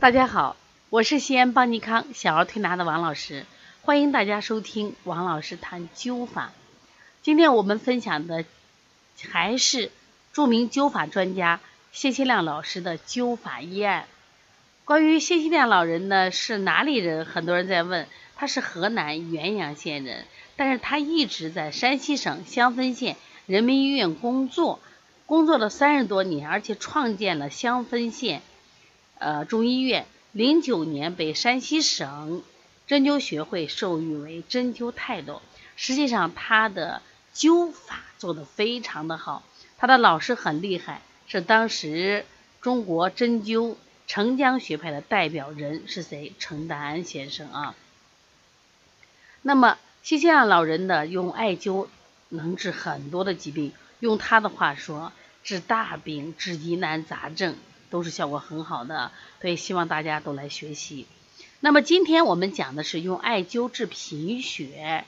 大家好，我是西安邦尼康小儿推拿的王老师，欢迎大家收听王老师谈灸法。今天我们分享的还是著名灸法专家谢希亮老师的灸法医案。关于谢希亮老人呢是哪里人？很多人在问，他是河南原阳县人，但是他一直在山西省襄汾县人民医院工作，工作了三十多年，而且创建了襄汾县。呃，中医院零九年被山西省针灸学会授予为针灸泰斗。实际上，他的灸法做得非常的好，他的老师很厉害，是当时中国针灸澄江学派的代表人是谁？陈丹安先生啊。那么，西西亚老人呢，用艾灸能治很多的疾病，用他的话说，治大病，治疑难杂症。都是效果很好的，所以希望大家都来学习。那么今天我们讲的是用艾灸治贫血。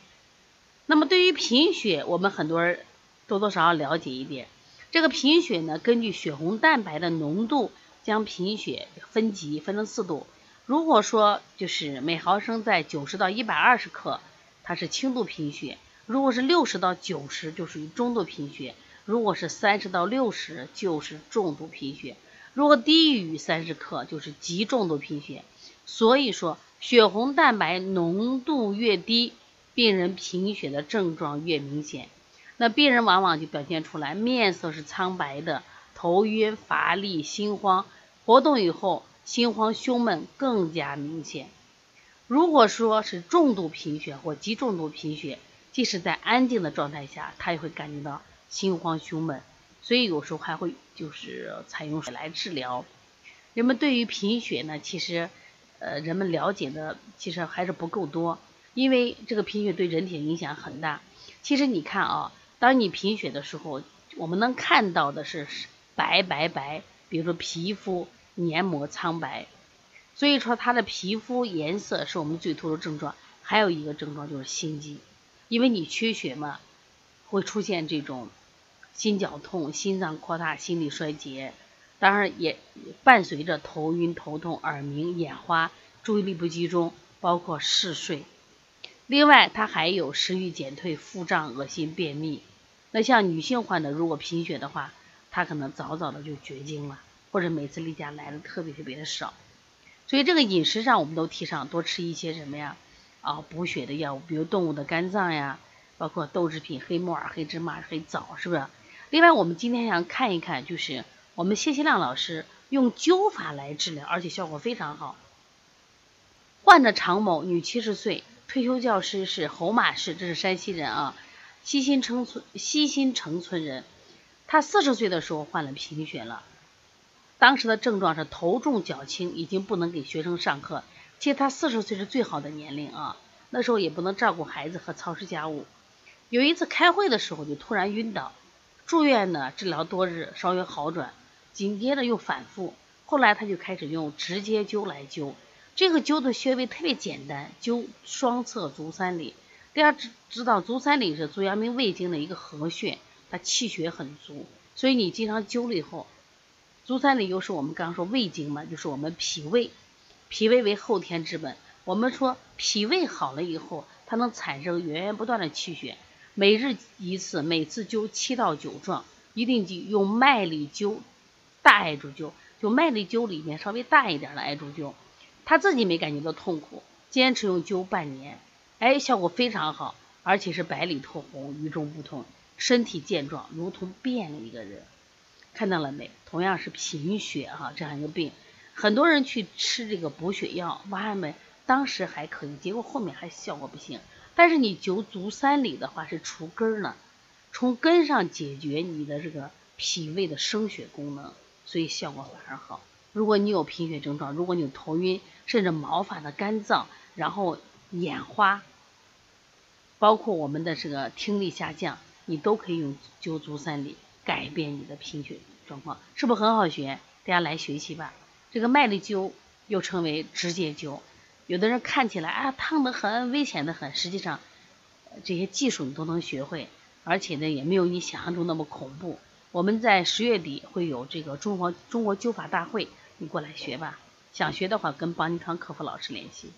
那么对于贫血，我们很多人多多少少了解一点。这个贫血呢，根据血红蛋白的浓度，将贫血分级分成四度。如果说就是每毫升在九十到一百二十克，它是轻度贫血；如果是六十到九十，就属于中度贫血；如果是三十到六十，就是重度贫血。如果低于三十克，就是极重度贫血。所以说，血红蛋白浓度越低，病人贫血的症状越明显。那病人往往就表现出来面色是苍白的，头晕、乏力、心慌，活动以后心慌、胸闷更加明显。如果说是重度贫血或极重度贫血，即使在安静的状态下，他也会感觉到心慌、胸闷。所以有时候还会就是采用水来治疗。人们对于贫血呢，其实呃人们了解的其实还是不够多，因为这个贫血对人体影响很大。其实你看啊，当你贫血的时候，我们能看到的是白白白，比如说皮肤黏膜苍白。所以说它的皮肤颜色是我们最突出症状。还有一个症状就是心悸，因为你缺血嘛，会出现这种。心绞痛、心脏扩大、心力衰竭，当然也伴随着头晕、头痛、耳鸣、眼花、注意力不集中，包括嗜睡。另外，它还有食欲减退、腹胀、恶心、便秘。那像女性患者如果贫血的话，她可能早早的就绝经了，或者每次例假来的特别特别的少。所以，这个饮食上我们都提倡多吃一些什么呀？啊，补血的药物，比如动物的肝脏呀，包括豆制品、黑木耳、黑芝麻、黑枣，是不是？另外，我们今天想看一看，就是我们谢希亮老师用灸法来治疗，而且效果非常好。患者常某，女，七十岁，退休教师，是侯马市，这是山西人啊，西新城村西新城村人。他四十岁的时候患了贫血了，当时的症状是头重脚轻，已经不能给学生上课。其实他四十岁是最好的年龄啊，那时候也不能照顾孩子和操持家务。有一次开会的时候，就突然晕倒。住院呢，治疗多日，稍微好转，紧接着又反复。后来他就开始用直接灸来灸，这个灸的穴位特别简单，灸双侧足三里。大家知知道，足三里是足阳明胃经的一个合穴，它气血很足，所以你经常灸了以后，足三里又是我们刚说胃经嘛，就是我们脾胃，脾胃为后天之本。我们说脾胃好了以后，它能产生源源不断的气血。每日一次，每次灸七到九壮，一定记用麦粒灸，大艾柱灸，就麦粒灸里面稍微大一点的艾柱灸，他自己没感觉到痛苦，坚持用灸半年，哎，效果非常好，而且是白里透红，与众不同，身体健壮，如同变了一个人。看到了没？同样是贫血哈，这样一个病，很多人去吃这个补血药，娃们当时还可以，结果后面还效果不行。但是你灸足三里的话是除根儿呢，从根上解决你的这个脾胃的生血功能，所以效果反而好。如果你有贫血症状，如果你有头晕，甚至毛发的干燥，然后眼花，包括我们的这个听力下降，你都可以用灸足三里改变你的贫血状况，是不是很好学？大家来学习吧。这个麦粒灸又称为直接灸。有的人看起来啊烫得很，危险的很，实际上这些技术你都能学会，而且呢也没有你想象中那么恐怖。我们在十月底会有这个中国中国灸法大会，你过来学吧。想学的话，跟邦尼康客服老师联系。